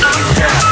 down.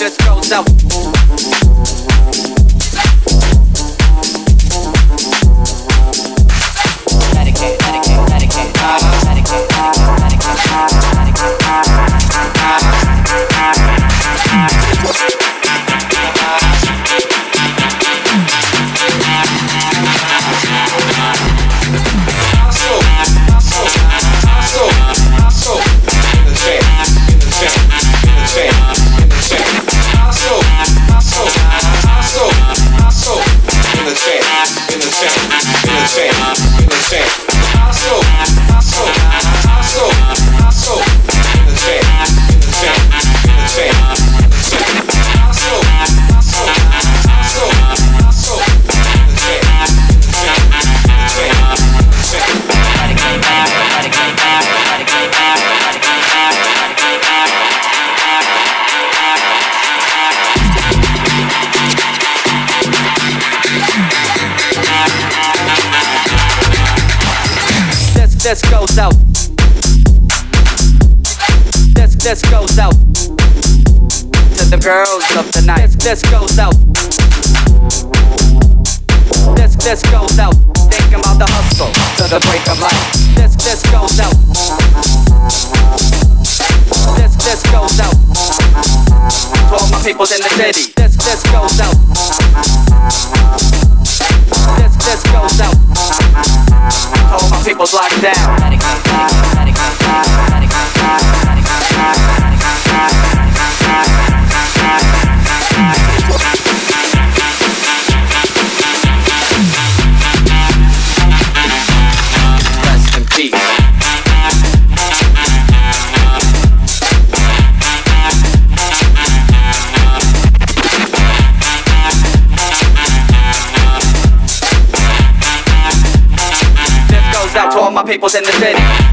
just goes out. Peoples in the city.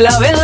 la ven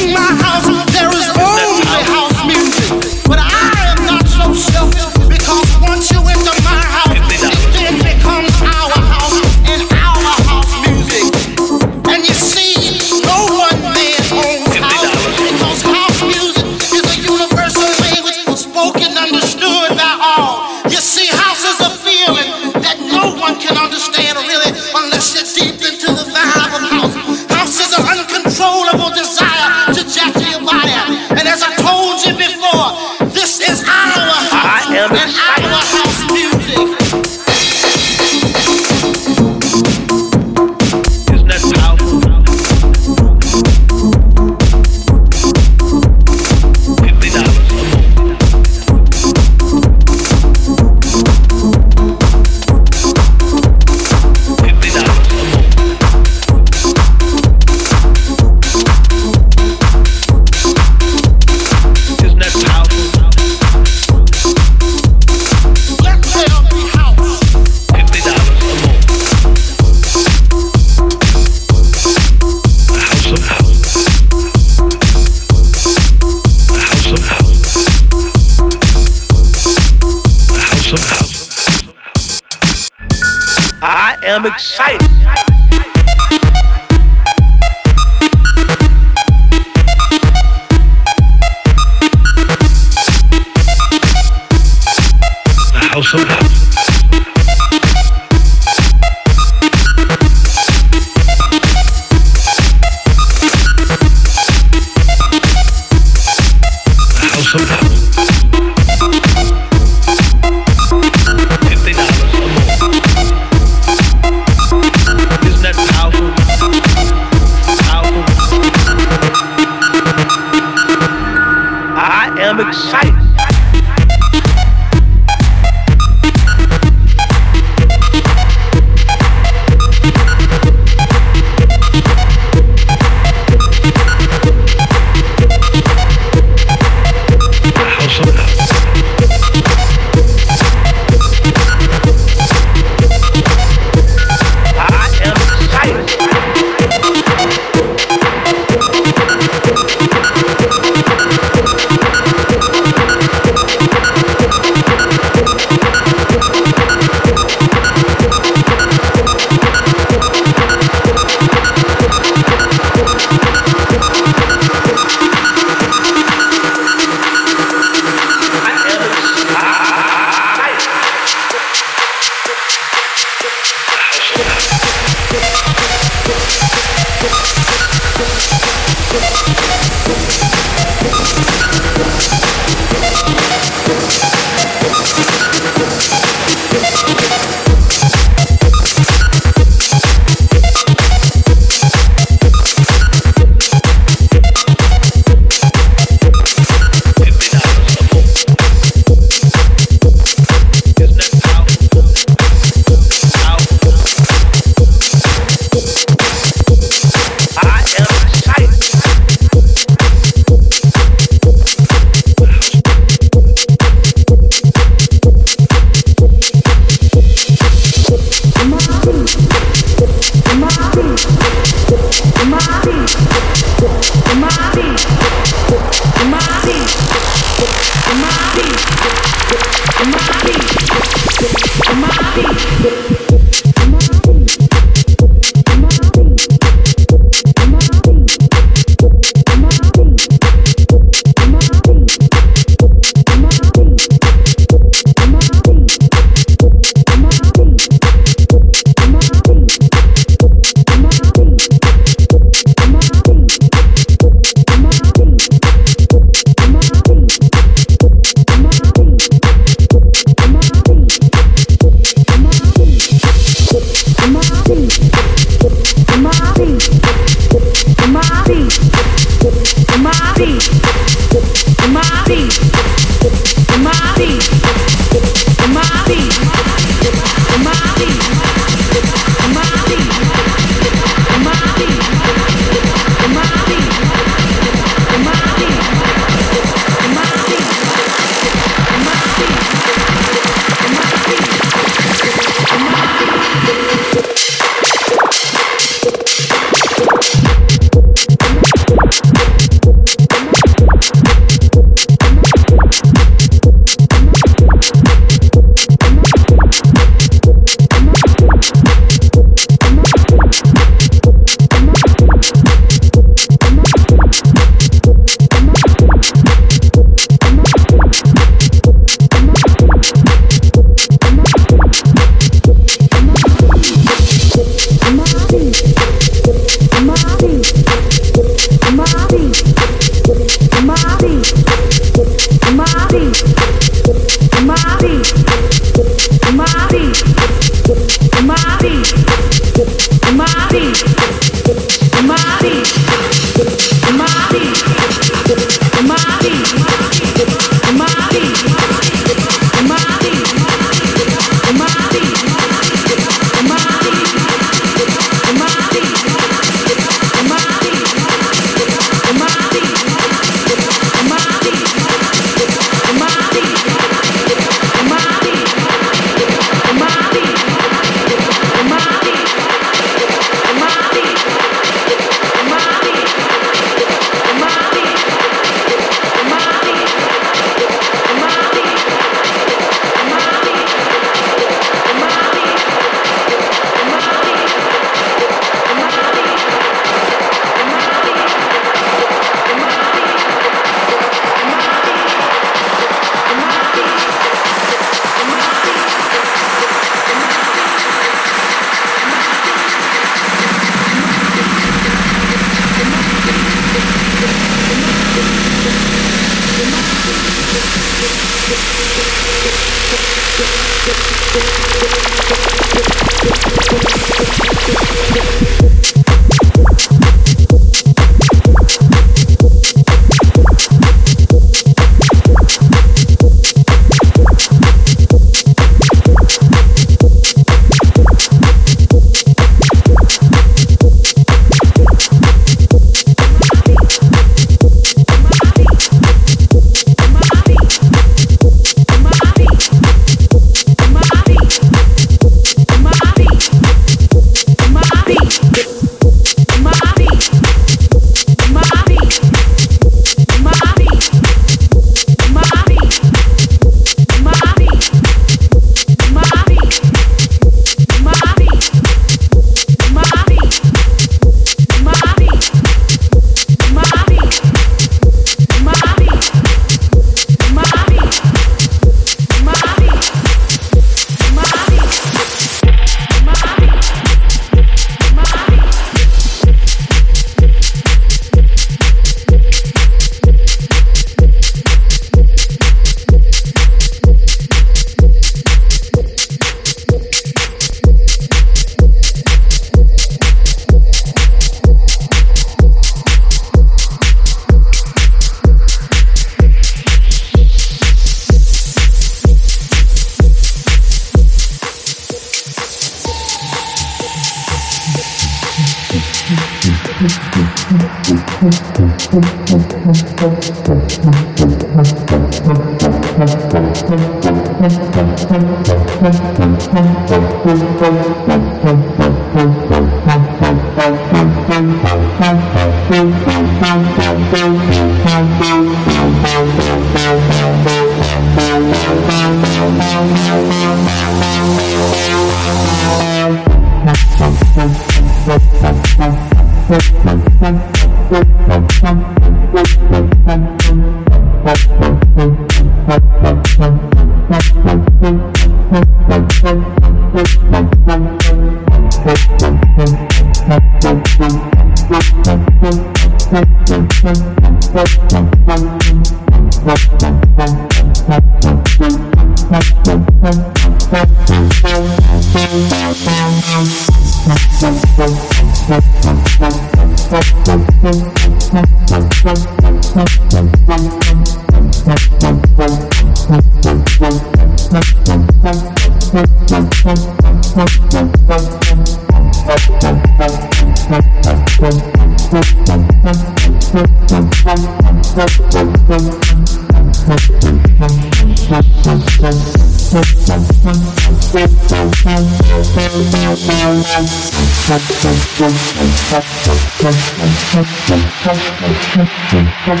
Thank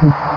you.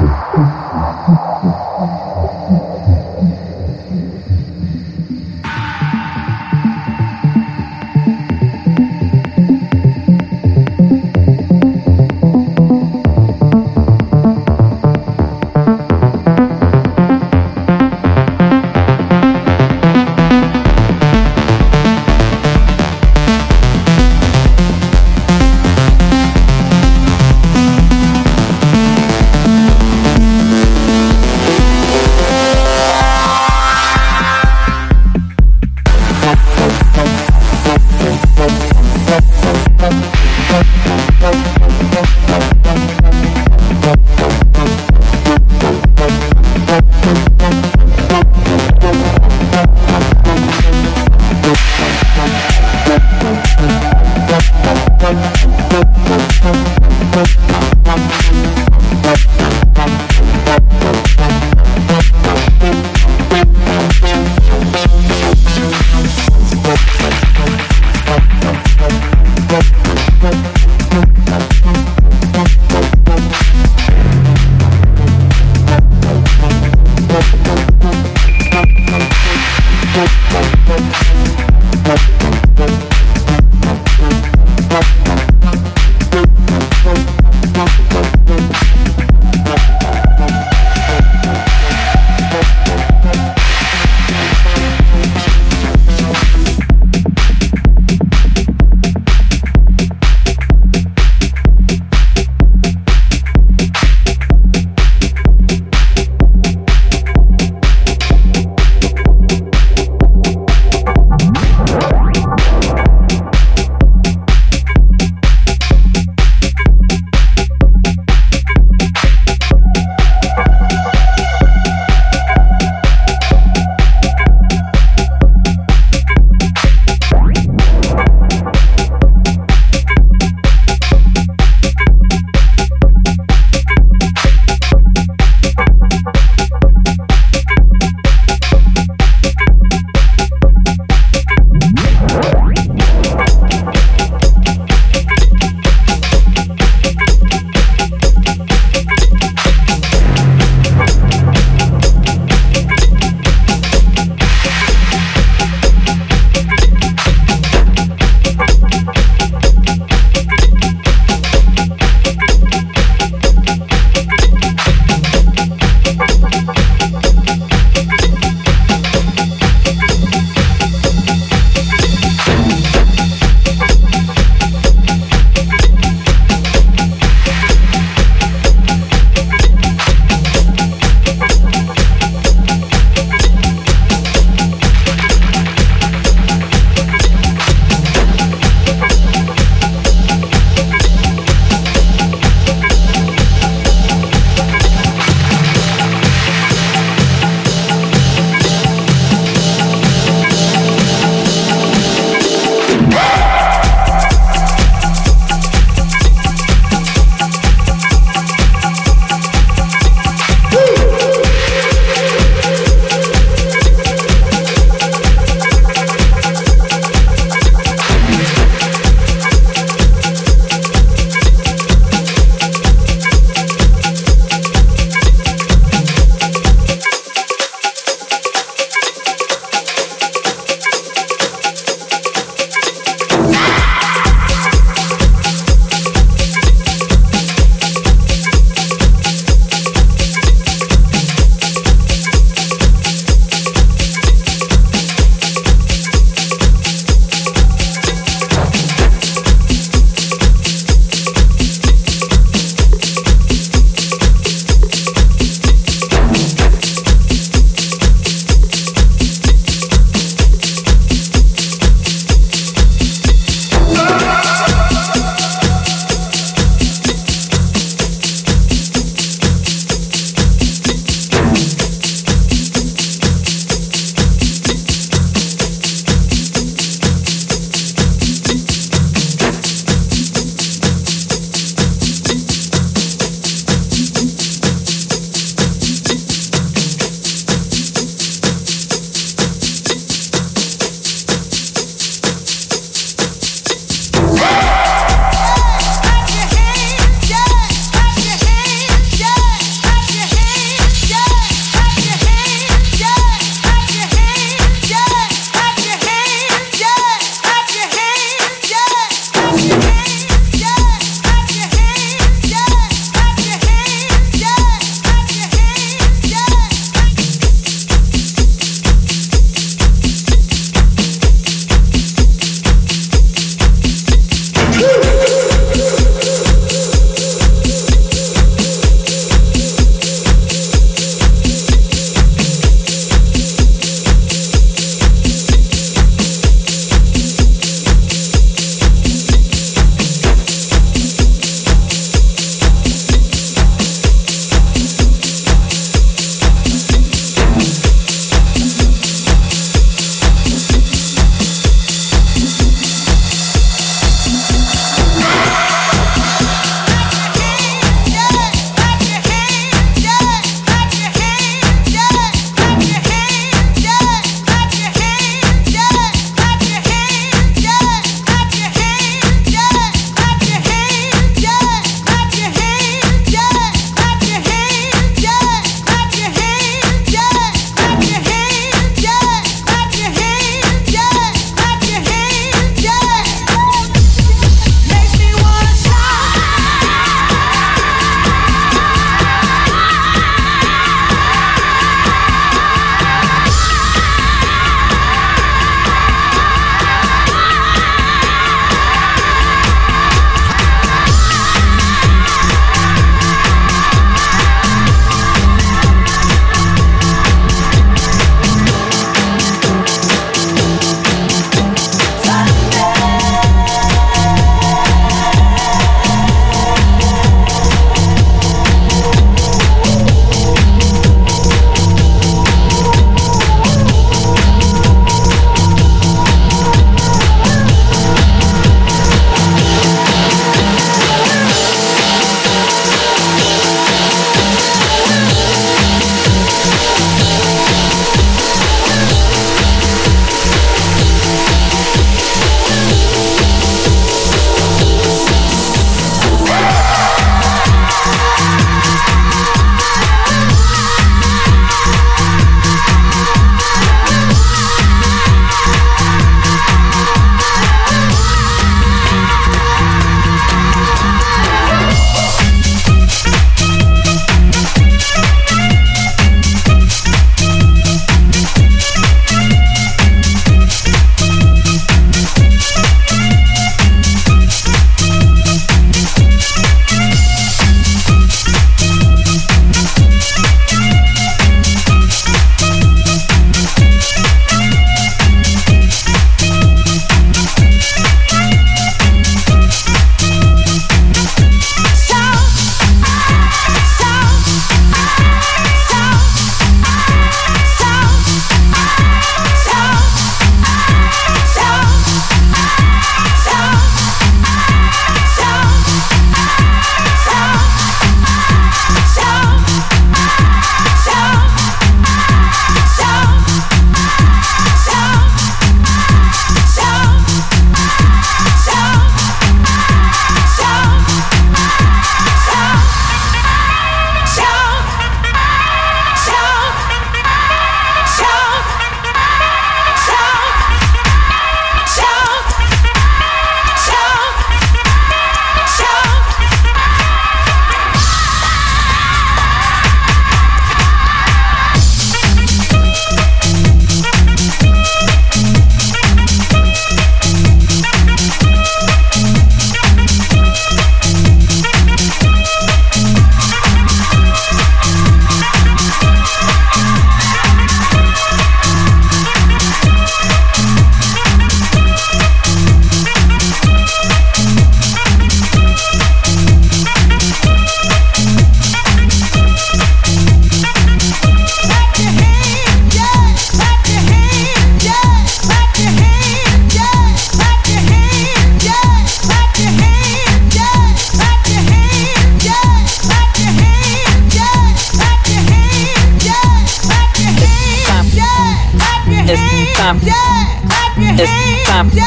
Time. It's time. It's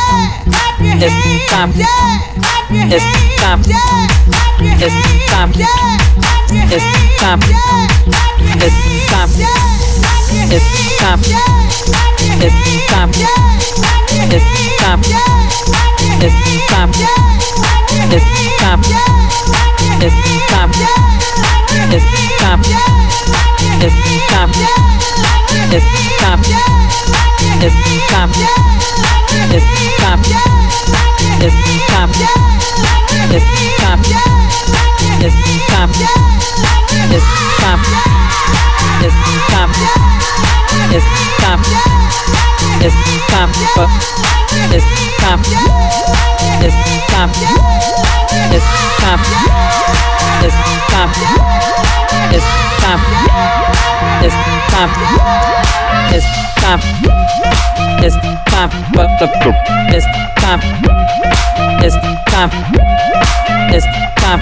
time. It's time. It's time. It's time. It's time. It's time. It's time. It's time. It's time. It's time. It's time. It's time. It's time. It's time. It's time. It's time. It's time. It's time. It's time. It's time. It's time. It's time. It's time. It's time. It's time. It's time. It's time. It's time. It's time. It's time. But the it's time. It's time. It's time.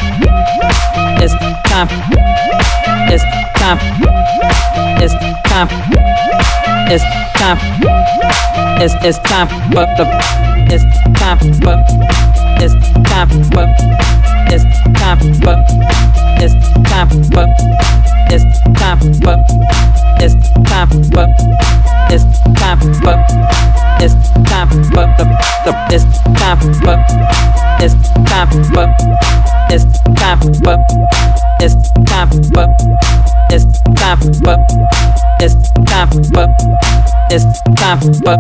It's time. It's time. It's time. It's time. It's it's time. But the it's time. But it's time. But it's time. But it's time. But it's time. But it's time. But it's time for. It's time for. The, the, it's time for. It's time for. It's time for. It's time for. It's time for. It's time for. It's time for.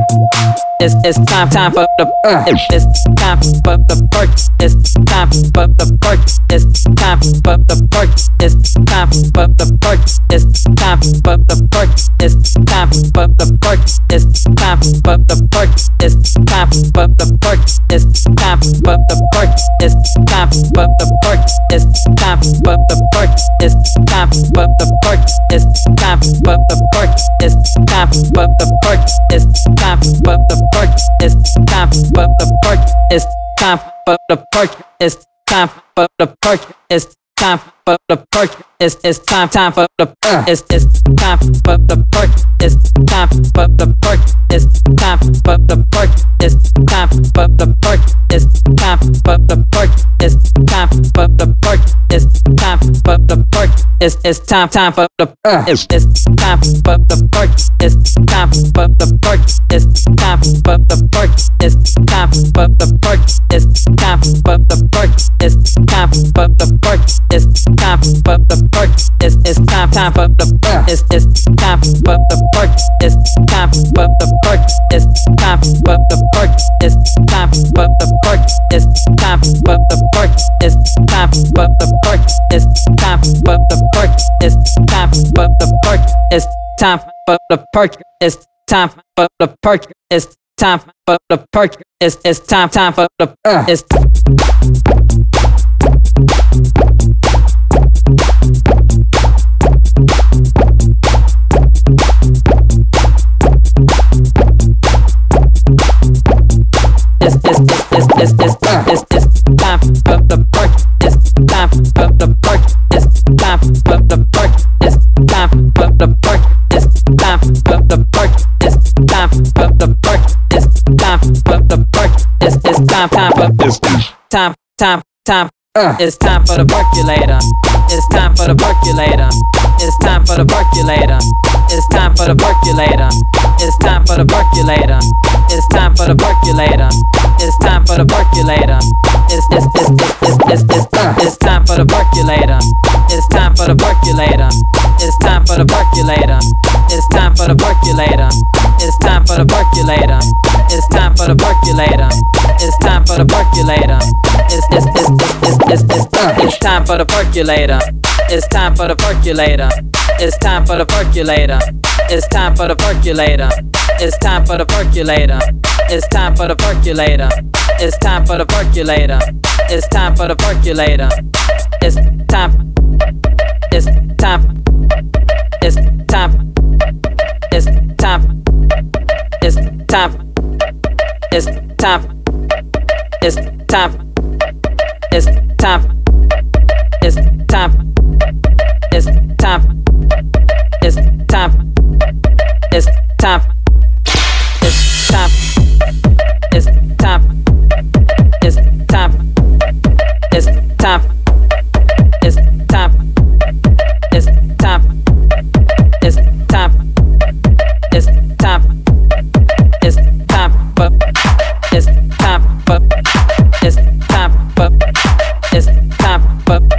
It's it's time time for the uh, it's time for the perk. It's time for the perk. It's time for the perk. It's time for the perk. It's time for the perk. It's time for the perk. It's time for the perk. It's time for the perk. It's time for the perk. It's time for the perk. It's time for the perk. It's time for the perk. It's time for the perk. Time for the perk. It's time for the perk. It's time for the perk. It's time for the perk. It's it's time time for the uh. it's it's time for the perk. It's time for the perk. It's time for the perk. It's time for the perk. It's time for the perk. It's time for the perk. It's time for the. It's it's time time for the uh. it's it's time for the perk. It's time for the perk. It's time for the perk. It's time for the perk. It's time for the perk. It's time for the perk. It's time for the perk. It's it's time time for the uh. it's it's time for the perk. It's time for the perk. It's time for the perk. It's time for the perk. It's time for the perk. It's time for the perk. It's time for the park. It's time for the park. It's time for the park. It's time for the park. It's time for the park. It's it's time time for the uh. it's. It's, it's, it's, it's, it's, it's, it's, it's time for the park. It's time for the park. It's the perk. It's time for the perk. It's time for the perk. It's time for the perk. It's time for the perk. It's it's time time for time time time. Uh. It's time for the percolator. It's time for the percolator. It's time for the percolator. It's time for the percolator. It's time for the percolator. It's time for the percolator. It's time for the percolator. It's it's it's it's it's it's it's time for the percolator. It's time for the percolator. It's time for the percolator. It's time for the percolator. It's time for the percolator. It's time for the percolator. It's time for the percolator. It's it's it's it's it's it's it's time for the percolator. It's time for the percolator. It's time for the percolator. It's time for the percolator. It's time for the percolator. It's time for the percolator. It's time for the percolator. It's time for the percolator. It's time. It's time. It's time. It's time. It's time. It's time. It's time. It's time. It's time. It's time. It's time. It's time. It's time. It's time. It's time. It's time. It's time. It's time. It's time. It's time. It's time. It's time. It's time. It's time. But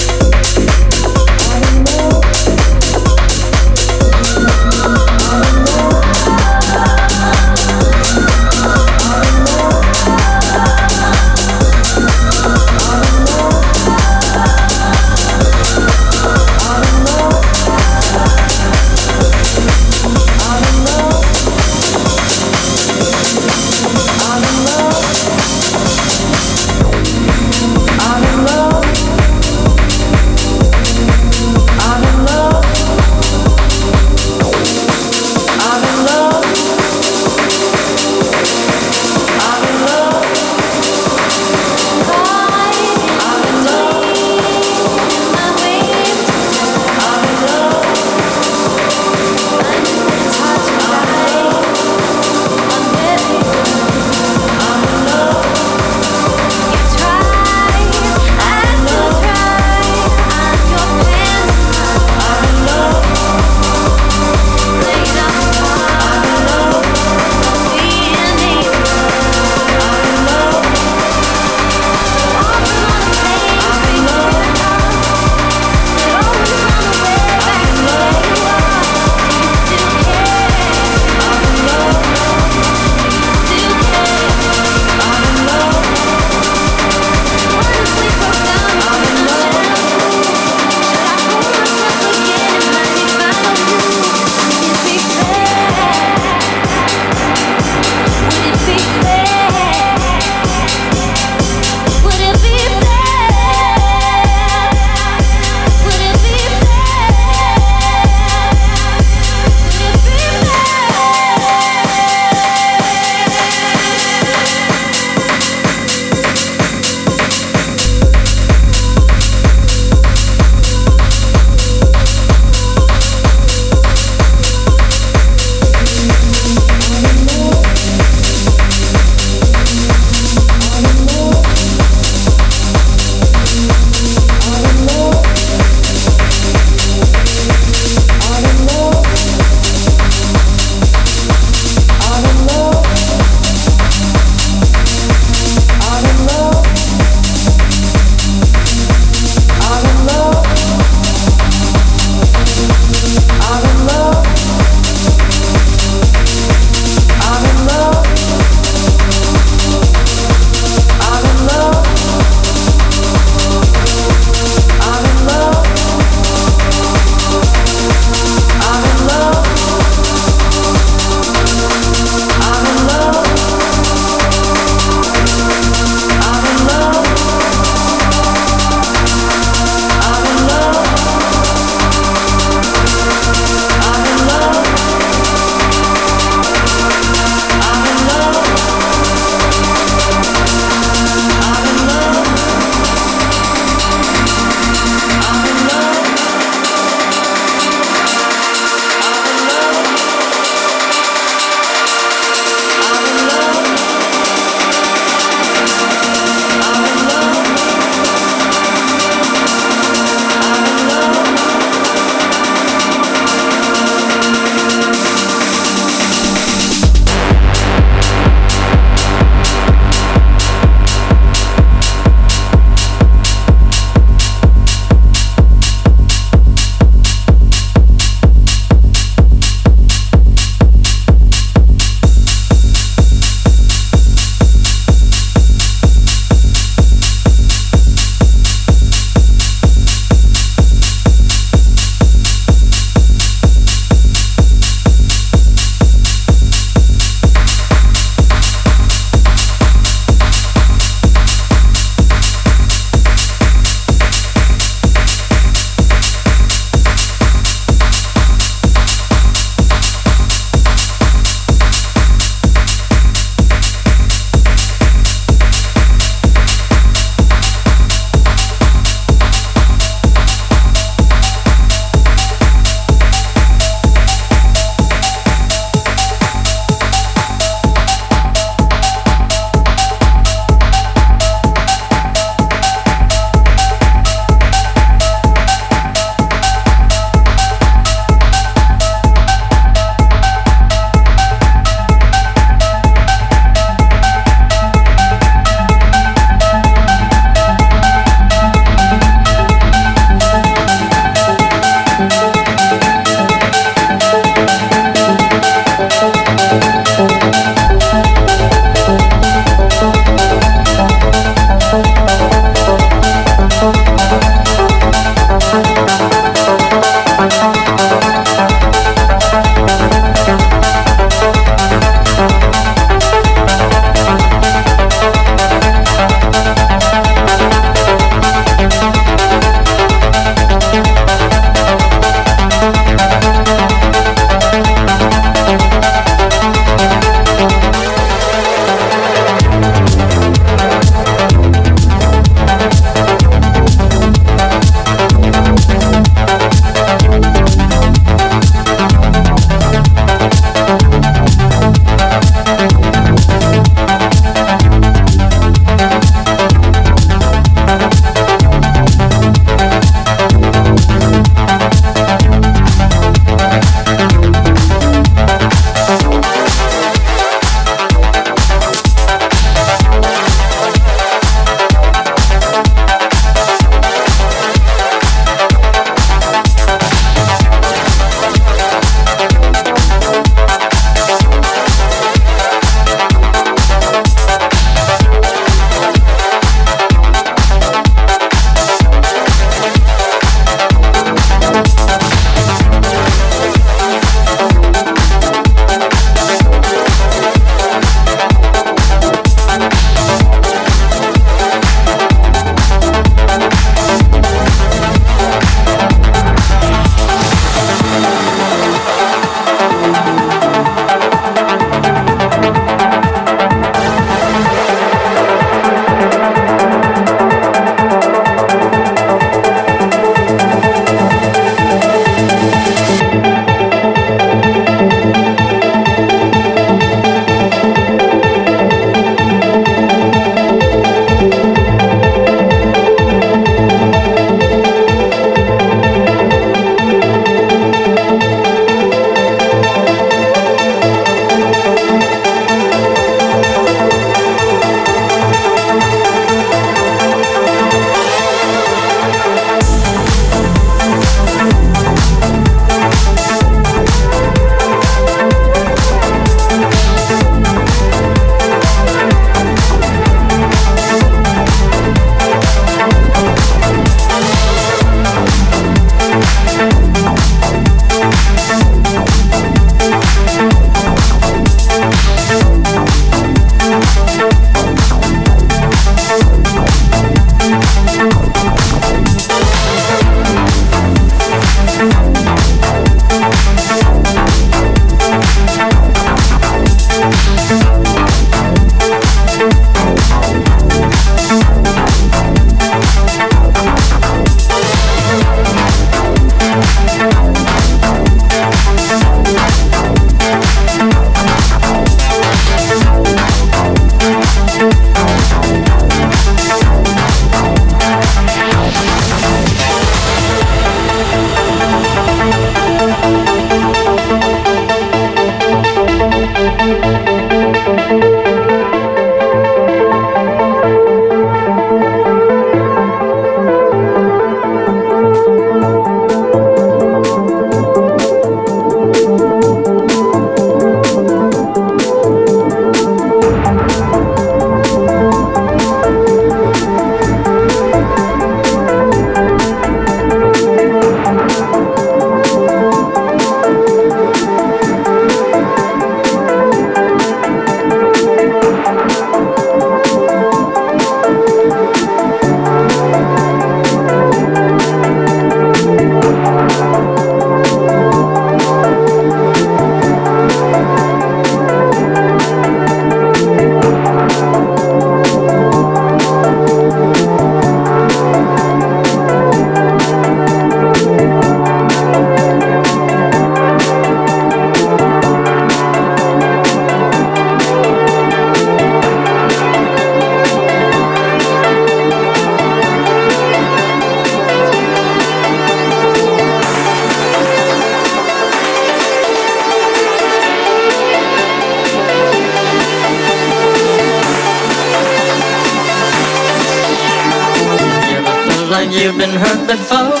you've been hurt before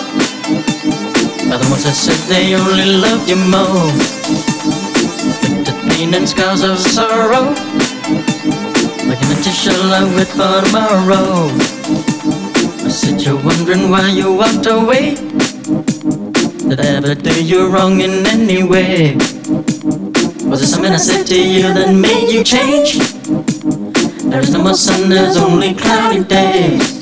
By the ones that said they only loved you more Inflicted pain and scars of sorrow Like an shell I wait for tomorrow I said you're wondering why you walked away Did I ever do you wrong in any way? Was it something I said to you that made you change? There is no more sun, there's only cloudy days.